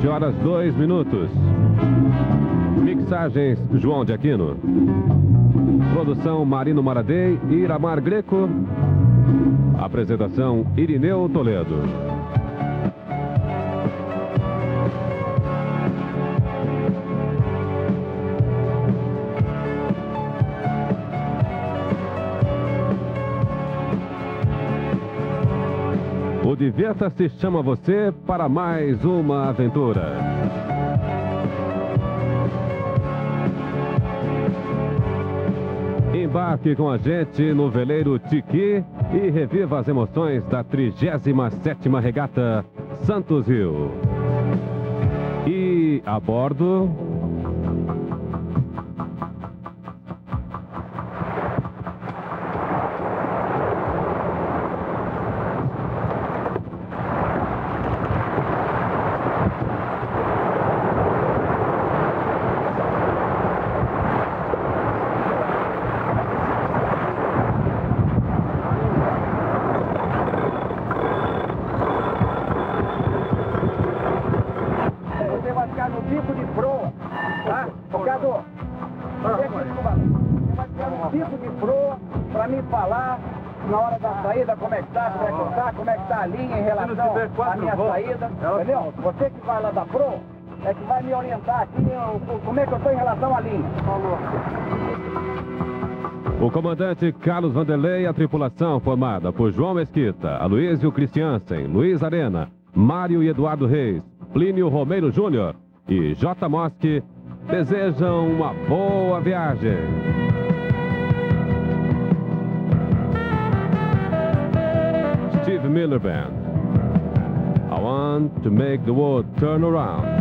7 horas 2 minutos. Mixagens João de Aquino. Produção Marino Maradei e Iramar Greco. Apresentação Irineu Toledo. Divirta-se chama você para mais uma aventura. Embarque com a gente no veleiro Tiqui e reviva as emoções da 37ª Regata Santos Rio. E a bordo... orientar aqui o- como é que eu tô em relação à linha. O comandante Carlos Vanderlei e a tripulação formada por João Mesquita, Aloysio Christiansen, Luiz Arena, Mário e Eduardo Reis, Plínio Romeiro Júnior e J. Mosque desejam uma boa viagem. Steve Miller Band. I want to make the world turn around.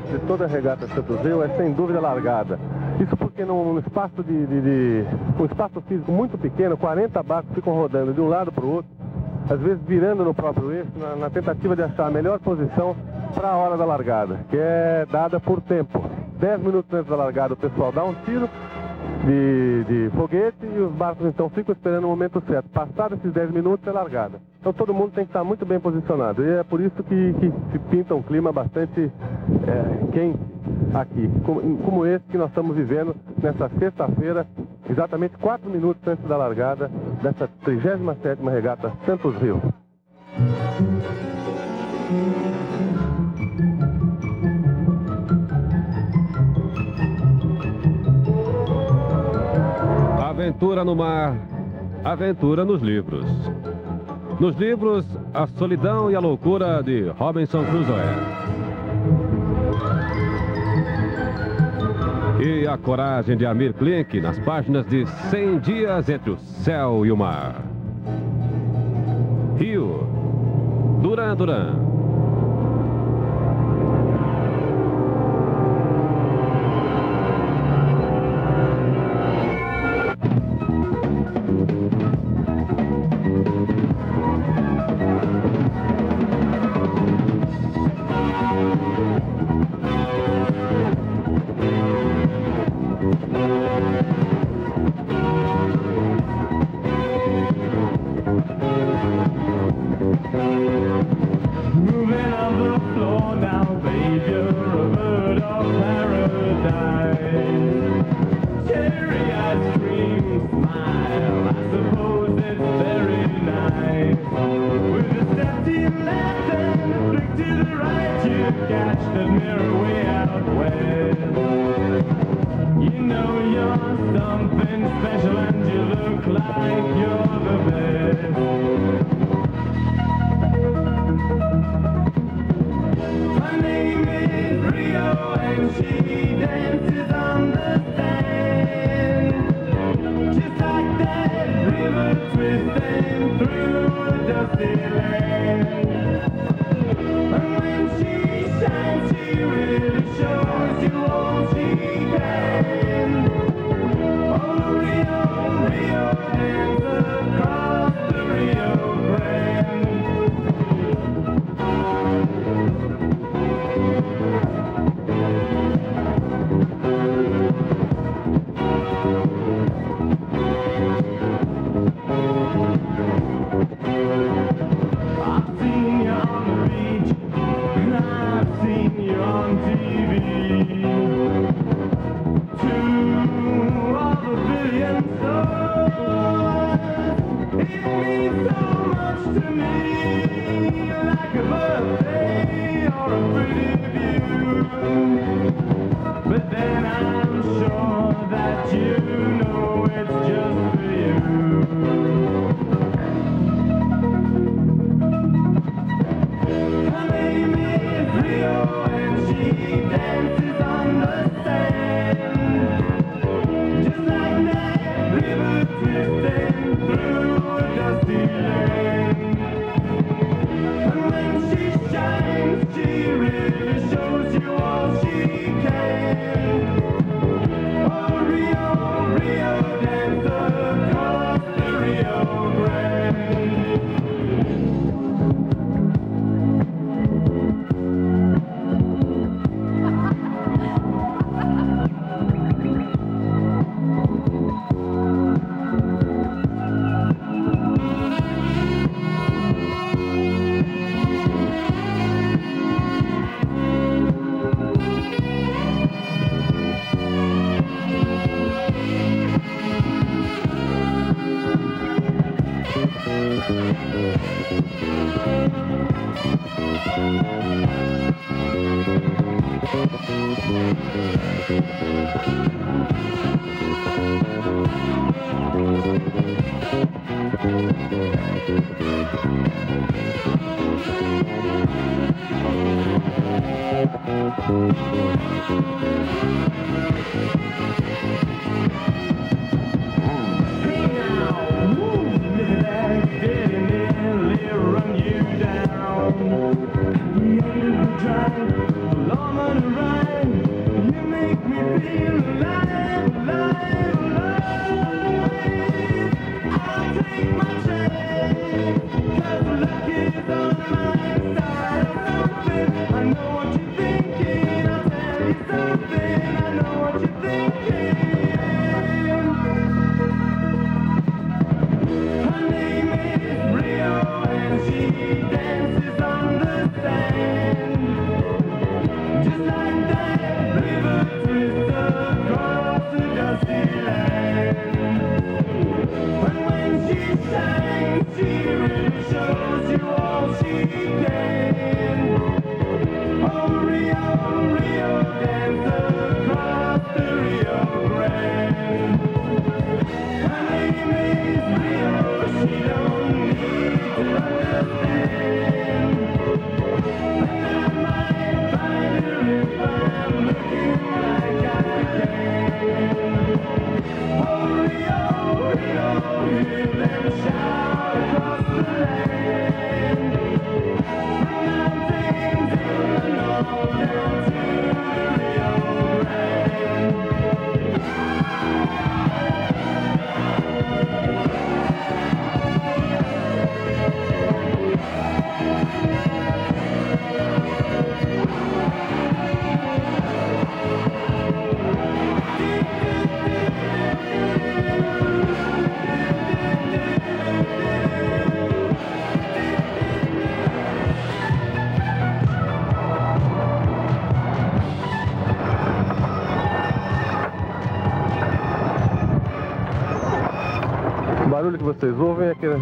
De toda a regata Santos Rio é sem dúvida largada. Isso porque num espaço de, de, de um espaço físico muito pequeno, 40 barcos ficam rodando de um lado para o outro, às vezes virando no próprio eixo, na, na tentativa de achar a melhor posição para a hora da largada, que é dada por tempo. 10 minutos antes da largada o pessoal dá um tiro, de, de foguete e os barcos então ficam esperando o momento certo. Passados esses 10 minutos é largada. Então todo mundo tem que estar muito bem posicionado. E é por isso que, que se pinta um clima bastante é, quente aqui, como, como, esse que nós estamos vivendo nessa sexta-feira, exatamente 4 minutos antes da largada dessa 37ª regata Santos Rio. Aventura no mar, aventura nos livros. Nos livros, a solidão e a loucura de Robinson Crusoe. E a coragem de Amir Klink nas páginas de 100 dias entre o céu e o mar. Rio, Duran Duran.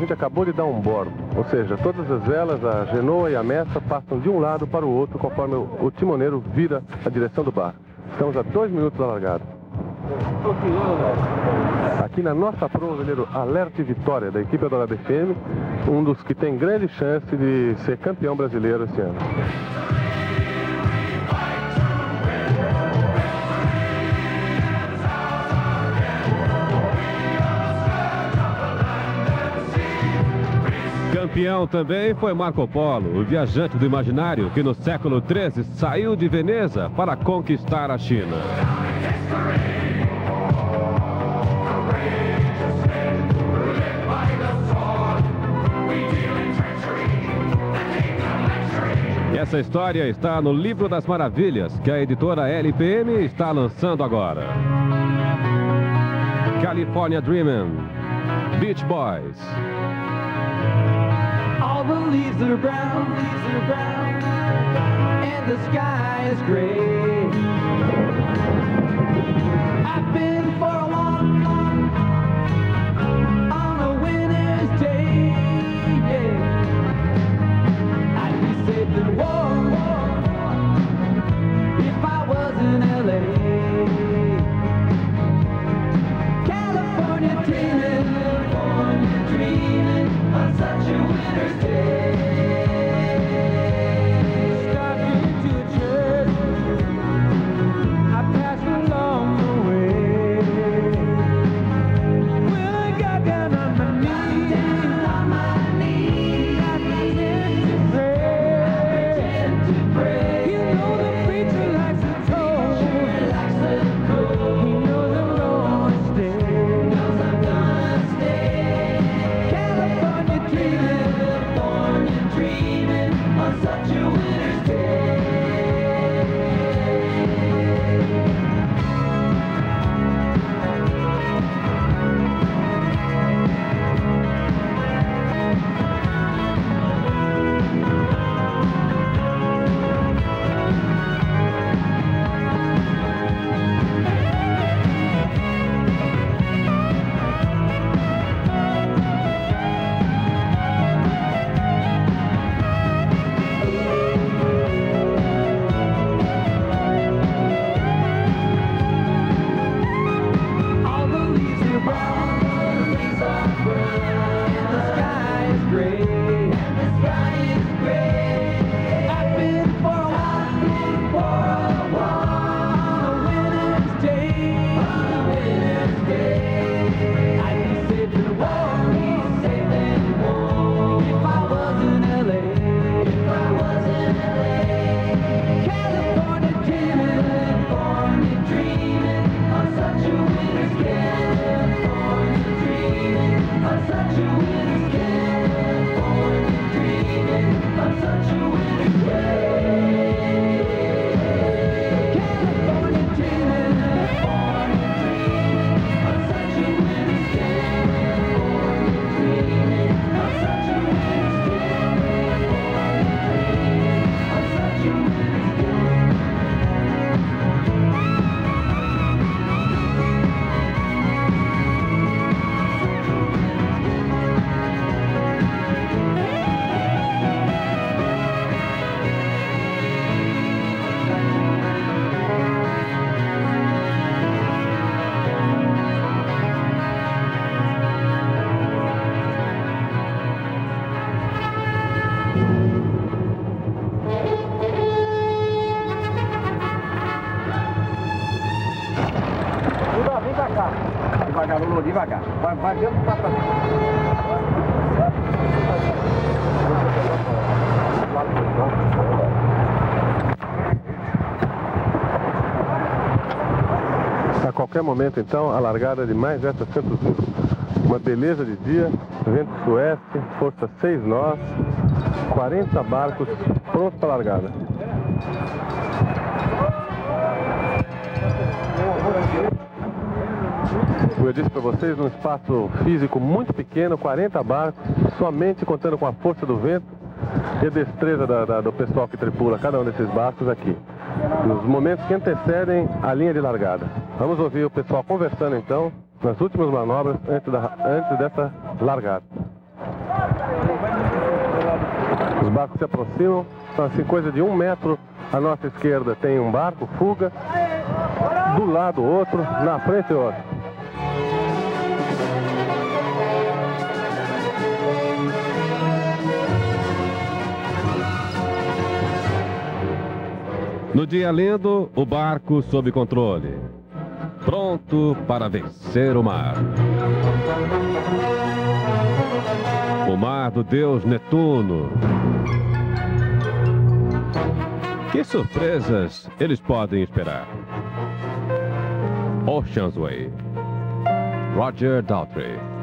Gente acabou de dar um bordo. Ou seja, todas as velas, a genoa e a messa, passam de um lado para o outro conforme o, timoneiro vira a direção do barco. Estamos a dois minutos da largada. Aqui na nossa prova, veleiro Alerte Vitória, da equipe Adorada FM, um dos que tem grande chance de ser campeão brasileiro esse ano. Campeão também foi Marco Polo, o viajante do imaginário que no século XIII saiu de Veneza para conquistar a China. Essa história está no Livro das Maravilhas, que a editora LPM está lançando agora. California Dreamin', Beach Boys. Leaves are brown, leaves are brown, and the sky is gray. Qualquer momento, então, a largada de mais essa Santos Rio. Uma beleza de dia, vento sueste, força 6 nós, 40 barcos prontos para a largada. Como eu disse para vocês, num espaço físico muito pequeno, 40 barcos, somente contando com a força do vento e a destreza da- da- do pessoal que tripula cada um desses barcos aqui, nos momentos que antecedem a linha de largada. Vamos ouvir o pessoal conversando então nas últimas manobras antes, da- antes dessa largada. Os barcos se aproximam, são assim coisa de um metro. À nossa esquerda tem um barco, fuga. Do lado outro, na frente outro. No dia lindo, o barco sob controle. Pronto para vencer o mar. O mar do deus Netuno. Que surpresas eles podem esperar? Ocean's Way. Roger Daltrey.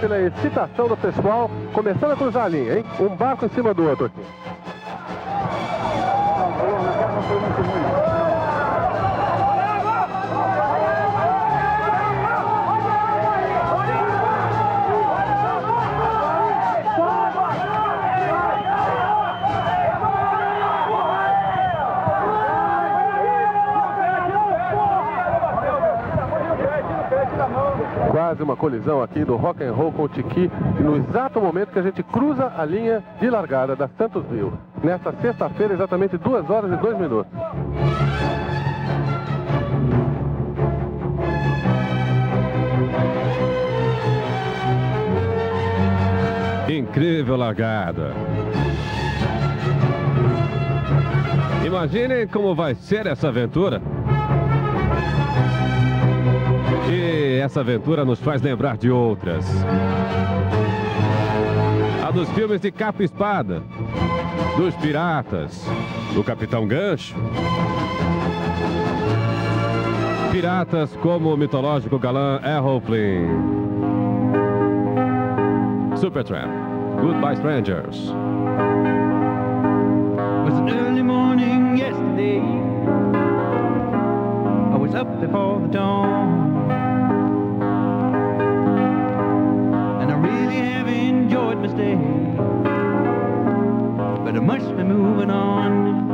pela excitação do pessoal, começando a cruzar a linha, hein? Um barco em cima do outro aqui. quase uma colisão aqui do rock and roll com o Tiki no exato momento que a gente cruza a linha de largada da Santos Bill. Nesta sexta-feira, exatamente 2 horas e 2 minutos. Incrível largada. Imaginem como vai ser essa aventura. essa aventura nos faz lembrar de outras. A dos filmes de capa e espada, dos piratas, do Capitão Gancho. Piratas como o mitológico galã Aeroplane. Supertramp, Goodbye Strangers. Was early morning yesterday. I was up before the dawn. stay. But I must be moving on.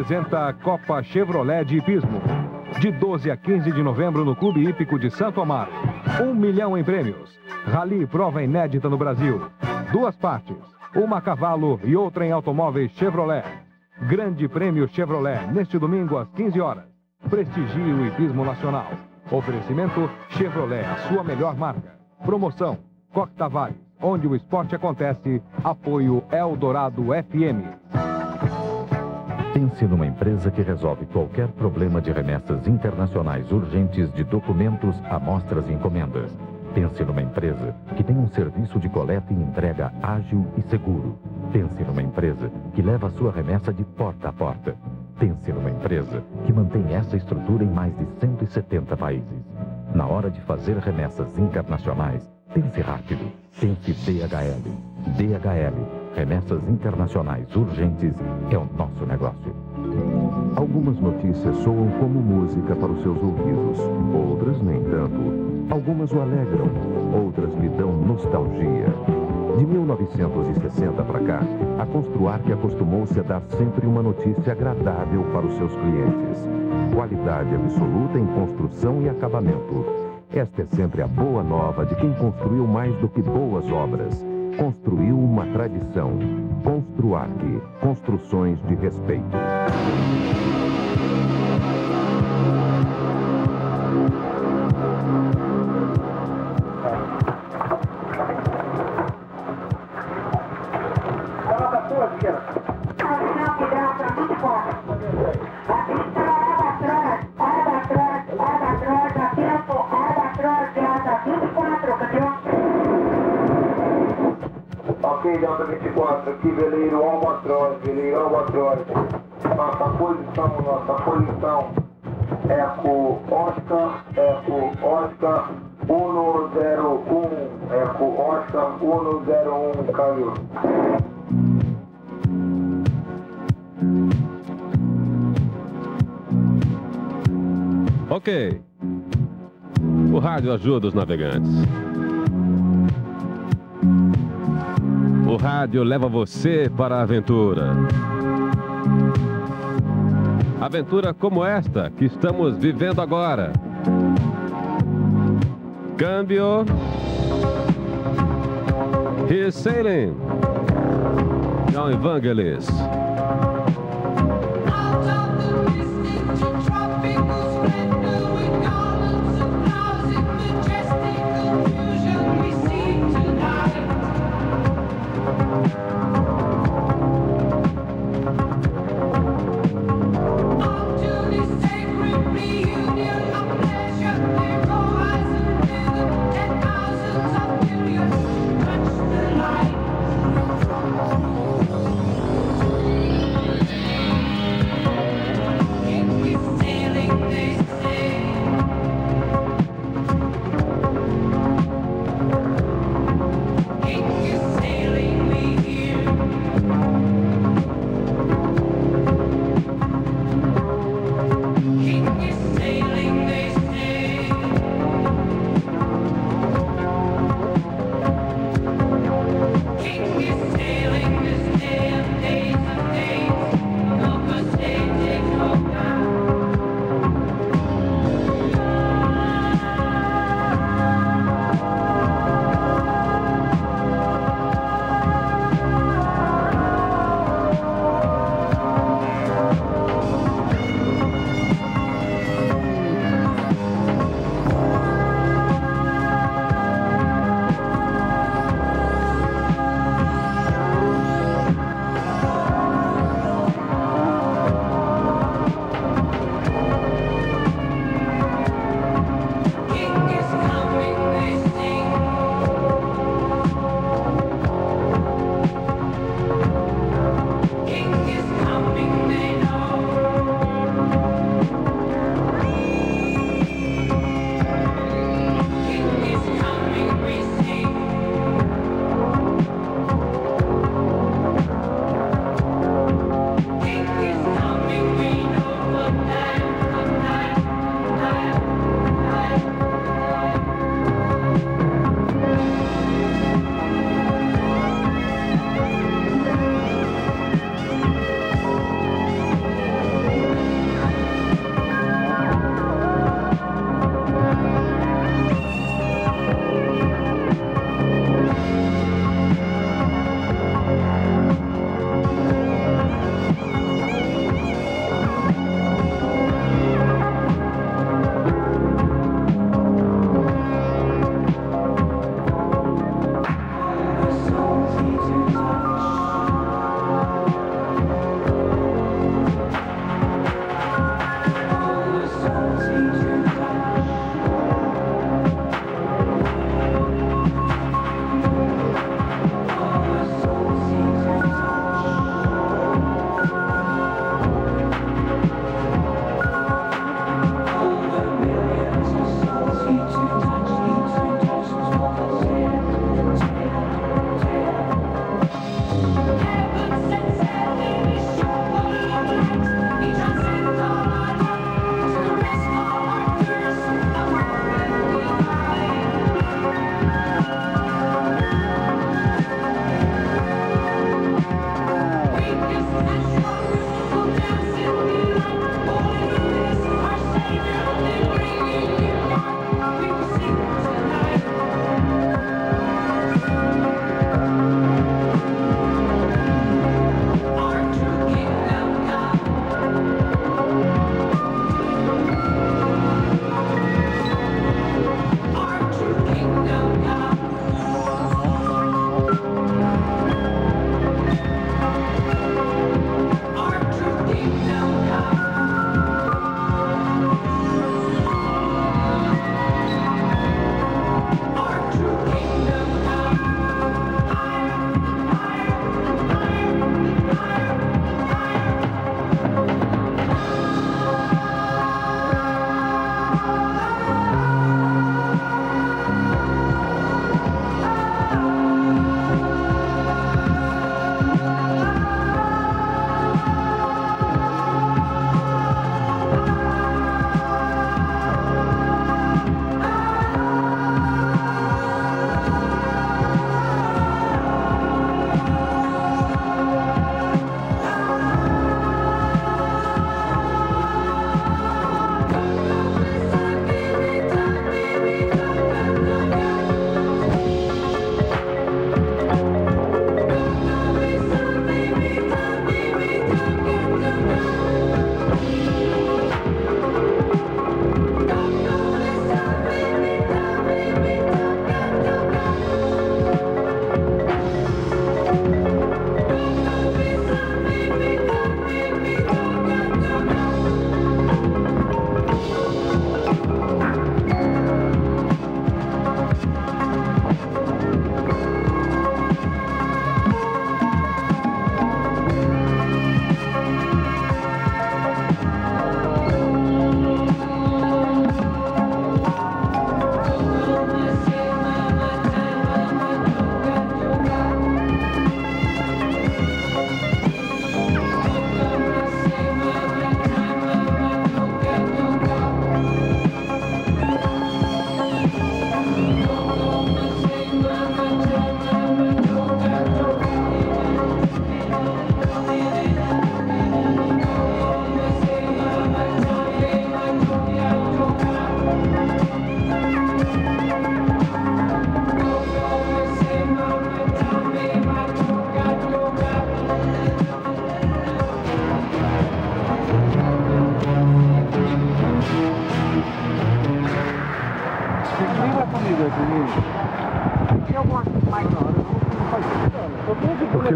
Apresenta a Copa Chevrolet de Hipismo. De 12 a 15 de novembro no Clube Hípico de Santo Amaro. Um milhão em prêmios. Rally prova inédita no Brasil. Duas partes. Uma a cavalo e outra em automóveis Chevrolet. Grande Prêmio Chevrolet, neste domingo às 15 horas. Prestigie o hipismo nacional. Oferecimento Chevrolet, a sua melhor marca. Promoção Coque onde o esporte acontece. Apoio Eldorado FM. Pense numa empresa que resolve qualquer problema de remessas internacionais urgentes de documentos, amostras e encomendas. Pense numa empresa que tem um serviço de coleta e entrega ágil e seguro. Pense numa empresa que leva a sua remessa de porta a porta. Pense numa empresa que mantém essa estrutura em mais de 170 países. Na hora de fazer remessas internacionais, pense rápido. Pense DHL. DHL. Remessas internacionais urgentes é o nosso negócio. Algumas notícias soam como música para os seus ouvidos, outras nem tanto. Algumas o alegram, outras lhe dão nostalgia. De 1960 para cá, a Construarc acostumou-se a dar sempre uma notícia agradável para os seus clientes. Qualidade absoluta em construção e acabamento. Esta é sempre a boa nova de quem construiu mais do que boas obras. Construiu uma tradição. Construarc. Construções de respeito. 101. Eco Oscar 101, caiu. Ok. O rádio ajuda os navegantes. O rádio leva você para a aventura. Aventura como esta que estamos vivendo agora. Câmbio. He's sailing. John Evangelist.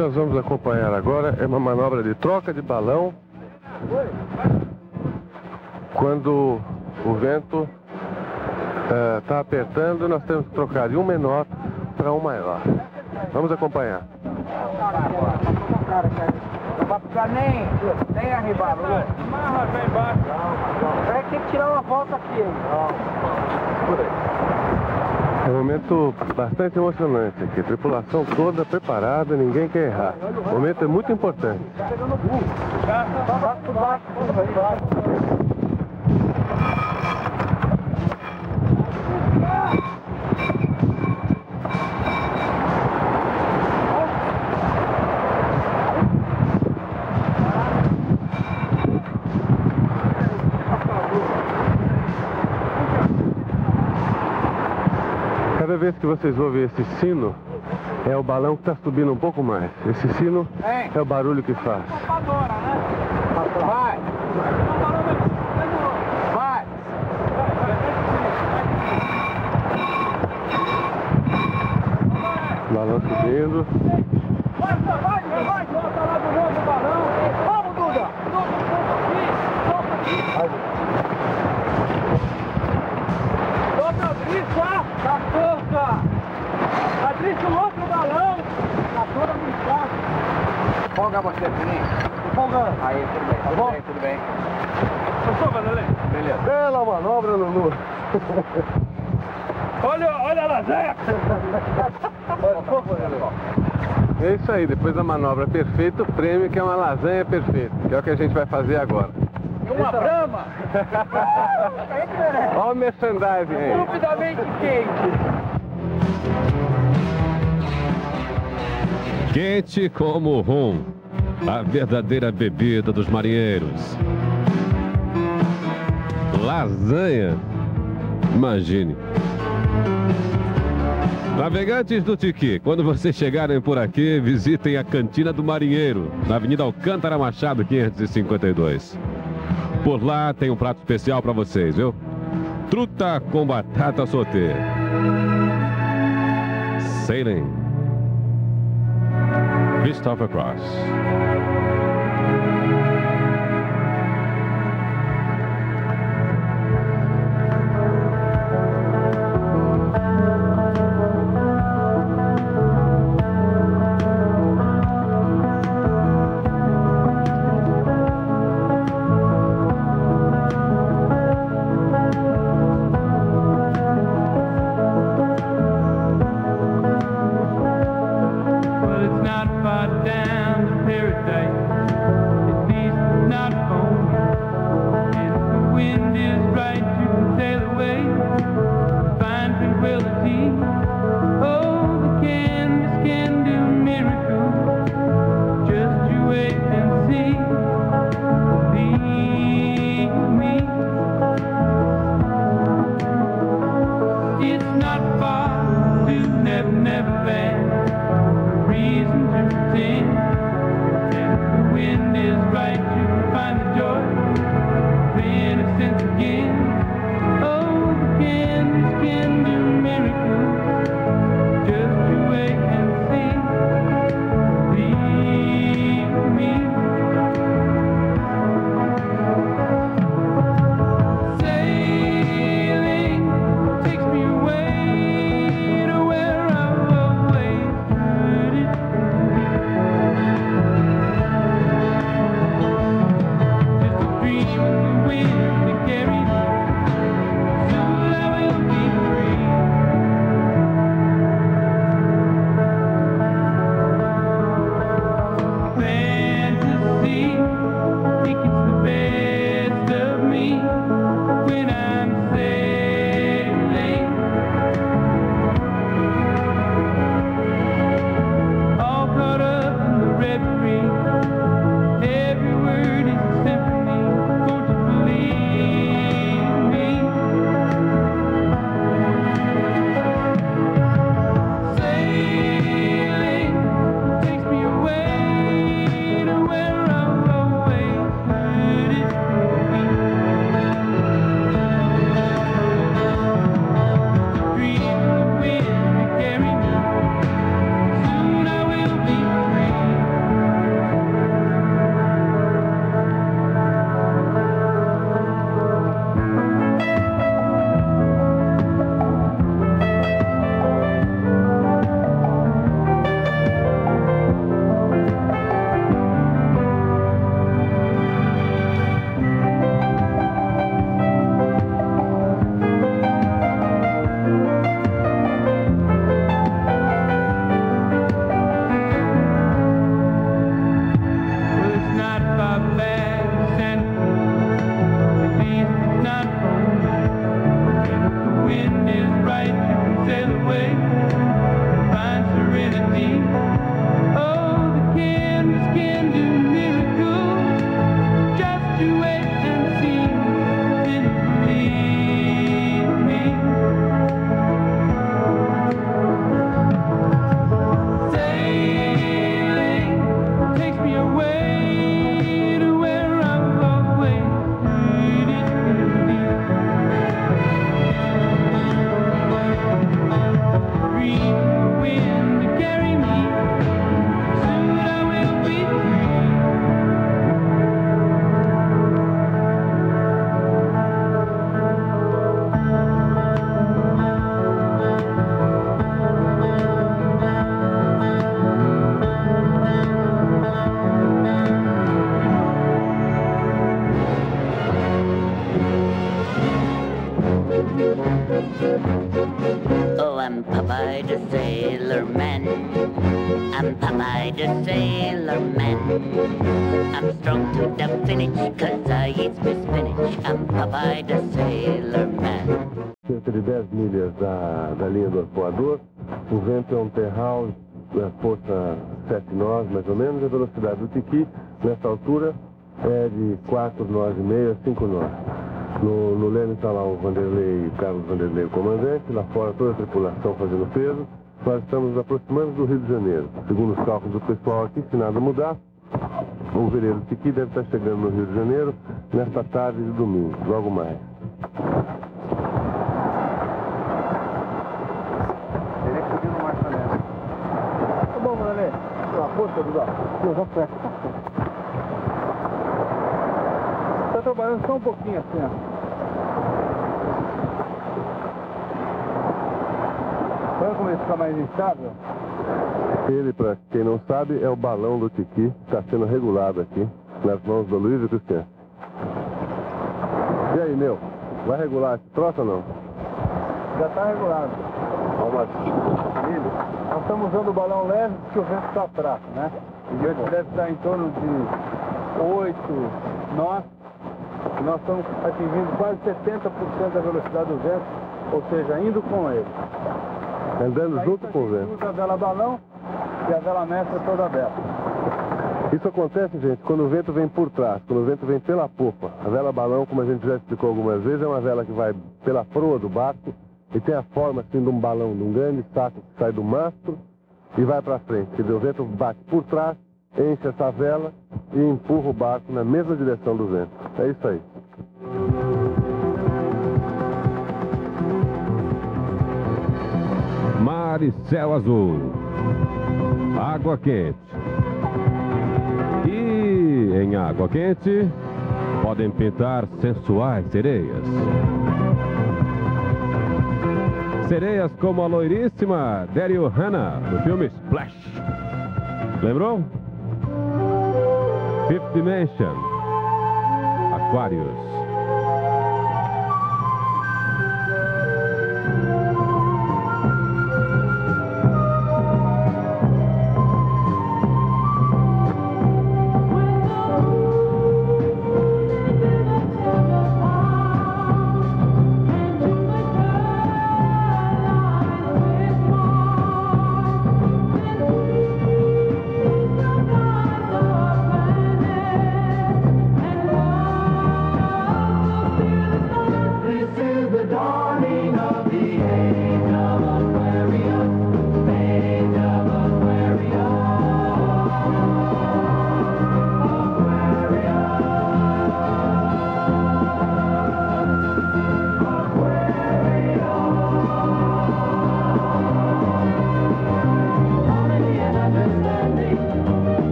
Nós vamos acompanhar agora é uma manobra de troca de balão quando o vento está apertando, nós temos que trocar de um menor para um maior. Vamos acompanhar. Não vai ficar nem, nem arribado. Amarra bem ter que tirar uma volta aqui. É um momento bastante emocionante aqui. Tripulação toda preparada, ninguém quer errar. O momento é muito importante. Vez que vocês ouvem esse sino, é o balão que está subindo um pouco mais. Esse sino é o barulho que faz. Vai. Vai. Balão subindo. Vai, vai, vai. Volta lá do novo balão. Vamos, Duda. Solta aqui. Solta aqui. Solta a brisa. Tá solta. A brisa no outro balão. Tá toda brincada. Folga você, Fininho. Folgando. Aí, tudo bem. Tá bom? Tudo bem. Passou, Vanderlei? Beleza. Bela manobra, Lulu. Olha, olha a lasanha. É isso aí, depois da manobra perfeita, o prêmio que é uma lasanha perfeita, que é o que a gente vai fazer agora. E uma brama. Olha o merchandising aí. Estupidamente quente. Quente como o rum, a verdadeira bebida dos marinheiros. Lasanha. Imagine. Navegantes do Tiqui, quando vocês chegarem por aqui, visitem a Cantina do Marinheiro, na Avenida Alcântara Machado, 552. Por lá tem um prato especial para vocês, viu? Truta com batata sauté. Sailing. Christopher Cross. Oh, I'm Popeye the Sailor Man. I'm Popeye the Sailor Man. I'm strong to the finish, cause I eat my spinach. I'm Popeye the Sailor Man. cerca de 10 milhas da, da linha do arpoador. O vento é um terral, força 7 nós, mais ou menos. A velocidade do tiqui, nessa altura, é de 4 nós e meio a 5 nós. No, no leme está lá o Vanderlei, o Carlos Vanderlei, o comandante. Lá fora, toda a tripulação fazendo peso. Nós estamos nos aproximando do Rio de Janeiro. Segundo os cálculos do pessoal aqui, se nada mudar, o veleiro Tiqui deve estar chegando no Rio de Janeiro nesta tarde de domingo, logo mais. Ele subindo mais também. Tá bom, Mané. A força, Duda. Eu já fecho. Tá trabalhando só um pouquinho assim, ó. Vai começar mais instável? Ele, para quem não sabe, é o balão do Tiqui, está sendo regulado aqui, nas mãos do Luiz e Cristiano. E aí, meu, vai regular esse troço ou não? Já tá regulado. Vamos Nós estamos usando o balão leve porque o vento está fraco, né? E hoje deve estar em torno de 8 nós. Nós estamos atingindo quase 70% da velocidade do vento, ou seja, indo com ele. Andando Aí junto com o vento. usa a vela balão e a vela mestra toda aberta. Isso acontece, gente, quando o vento vem por trás, quando o vento vem pela popa. A vela balão, como a gente já explicou algumas vezes, é uma vela que vai pela proa do barco e tem a forma assim de um balão, de um grande saco que sai do mastro e vai para frente. Quer dizer, o vento bate por trás, enche essa vela e empurra o barco na mesma direção do vento. É isso aí. Mar e céu azul. Água quente. E em água quente podem pintar sensuais sereias. Sereias como a loiríssima Daryl Hannah no filme Splash. Lembrou? Fifth Dimension. Aquarius.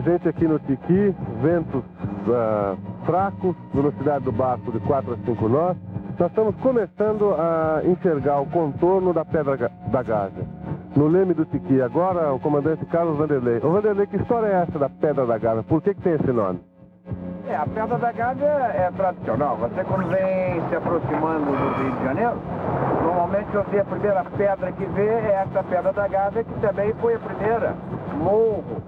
A gente aqui no Tiqui, ventos ah, fracos, velocidade do barco de 4 a 5 nós. Nós estamos começando a enxergar o contorno da Pedra da Gávea. No leme do Tiqui, agora o comandante Carlos Vanderlei. Ô Vanderlei, que história é essa da Pedra da Gávea? Por que, que tem esse nome? É, a Pedra da Gávea é tradicional. Você quando vem se aproximando do Rio de Janeiro, normalmente você a primeira pedra que vê é essa Pedra da Gávea, que também foi a primeira morro,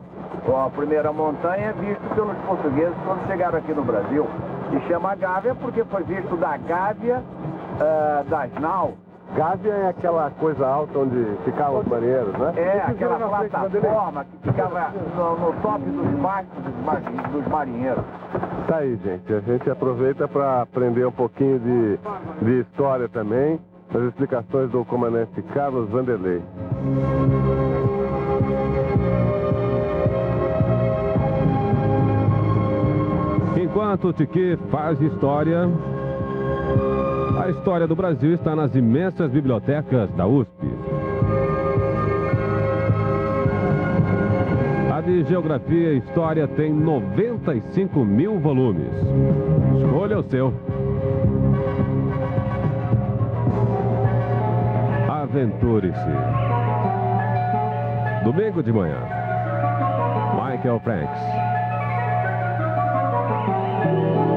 ou a primeira montanha visto pelos portugueses quando chegaram aqui no Brasil. E chama Gávea porque foi visto da Gávea ah, das Nau. Gávea é aquela coisa alta onde ficavam os marinheiros, né? É, aquela Vanderlei. plataforma que ficava no, no top dos barcos dos, dos marinheiros. Tá aí, gente. A gente aproveita para aprender um pouquinho de, de história também, as explicações do comandante Carlos Vanderlei. Enquanto o Tiqui faz história, a história do Brasil está nas imensas bibliotecas da USP. A de Geografia e História tem 95 mil volumes. Escolha o seu. Aventure-se. Domingo de manhã. Michael Franks. Thank you.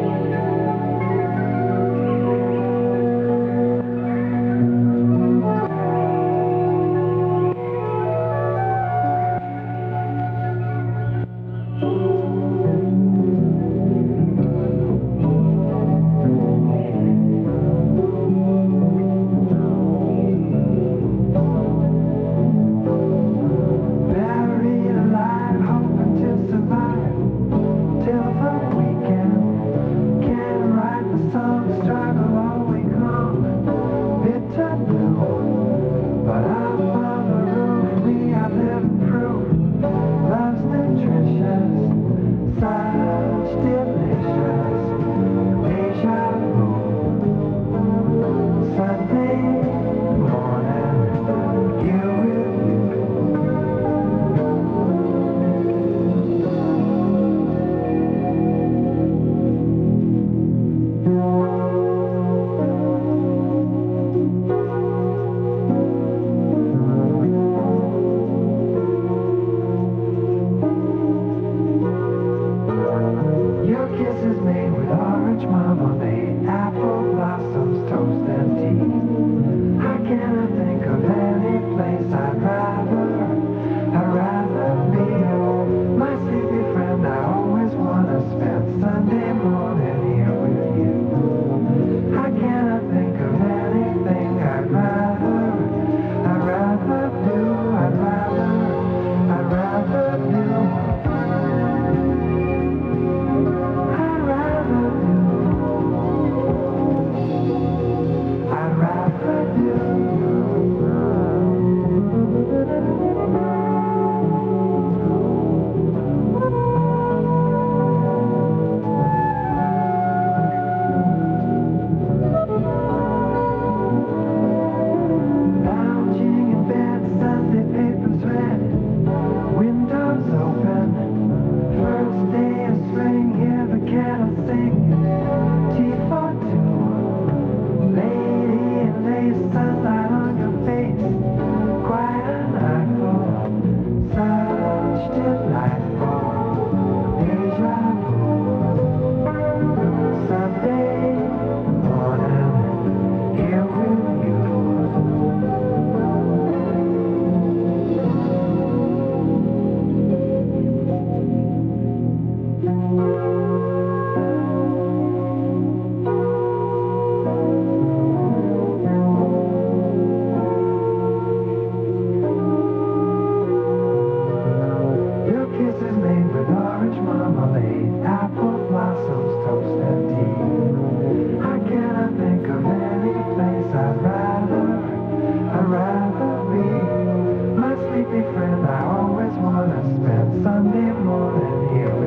Wanna Sunday morning here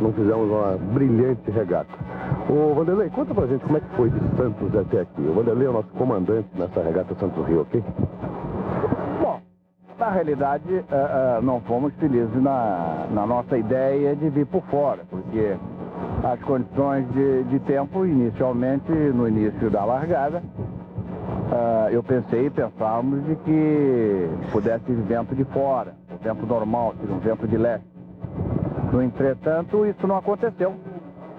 não fizemos uma brilhante regata. Ô Vanderlei, conta pra gente como é que foi de Santos até aqui. O Vanderlei é o nosso comandante nessa regata Santos Rio, ok? Bom, na realidade, eh, eh, não fomos felizes na, na nossa ideia de vir por fora, porque as condições de, de tempo, inicialmente, no início da largada, ah, eu pensei, pensávamos de que pudesse vir vento de fora, o vento normal, um vento de leste. No entretanto, isso não aconteceu.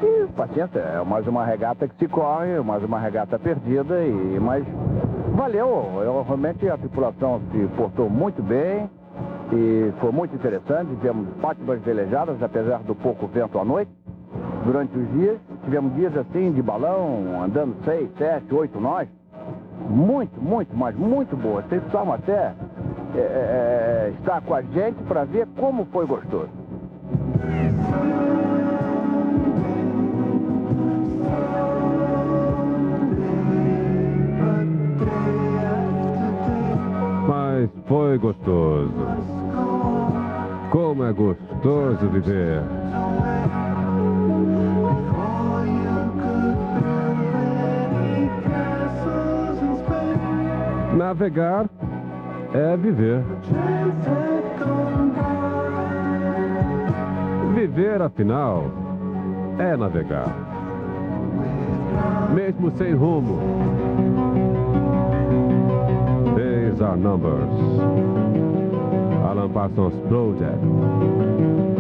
E paciência, é mais uma regata que se corre, mais uma regata perdida, e, mas valeu. Eu, realmente a tripulação se portou muito bem e foi muito interessante. Tivemos ótimas velejadas, apesar do pouco vento à noite. Durante os dias, tivemos dias assim de balão, andando seis, sete, oito nós. Muito, muito, mas muito boa. Vocês precisavam até é, é, estar com a gente para ver como foi gostoso. Mas foi gostoso. Como é gostoso viver. Navegar é viver. Viver, afinal, é navegar. Mesmo sem rumo. These are numbers. Alan Parsons Project.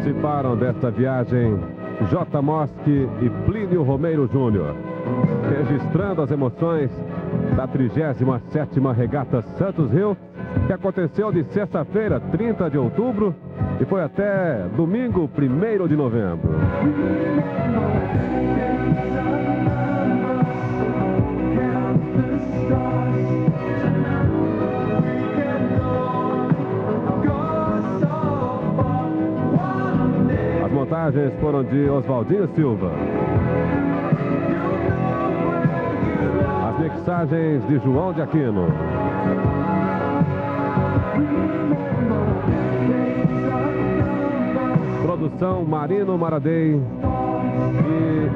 Participaram desta viagem J. Mosque e Plínio Romeiro Júnior. Registrando as emoções da 37ª Regata Santos Rio, que aconteceu de sexta-feira, 30 de outubro, e foi até domingo, 1 de novembro. As montagens foram de Oswaldinho Silva. As mixagens de João de Aquino. Produção Marino Maradei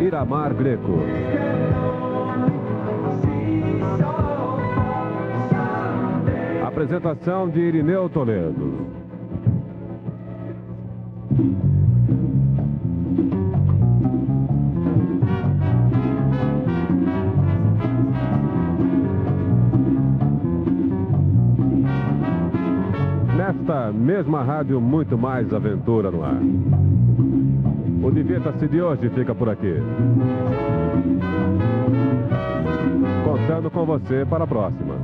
e Iramar Greco. Apresentação de Irineu Toledo. Mesma rádio, muito mais aventura no ar. O Divirta-se de hoje fica por aqui. Contando com você para a próxima.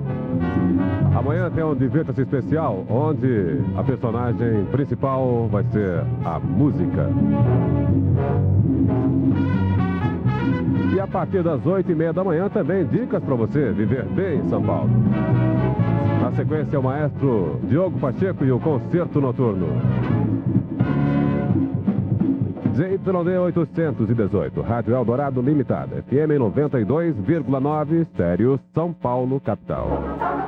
Amanhã tem um Divirta-se especial, onde a personagem principal vai ser a música. E a partir das oito e meia da manhã também dicas para você viver bem em São Paulo. Sequência, o maestro Diogo Pacheco e o Concerto Noturno. ZYD 818, Rádio Eldorado Limitada, FM 92,9, Estéreo São Paulo, capital.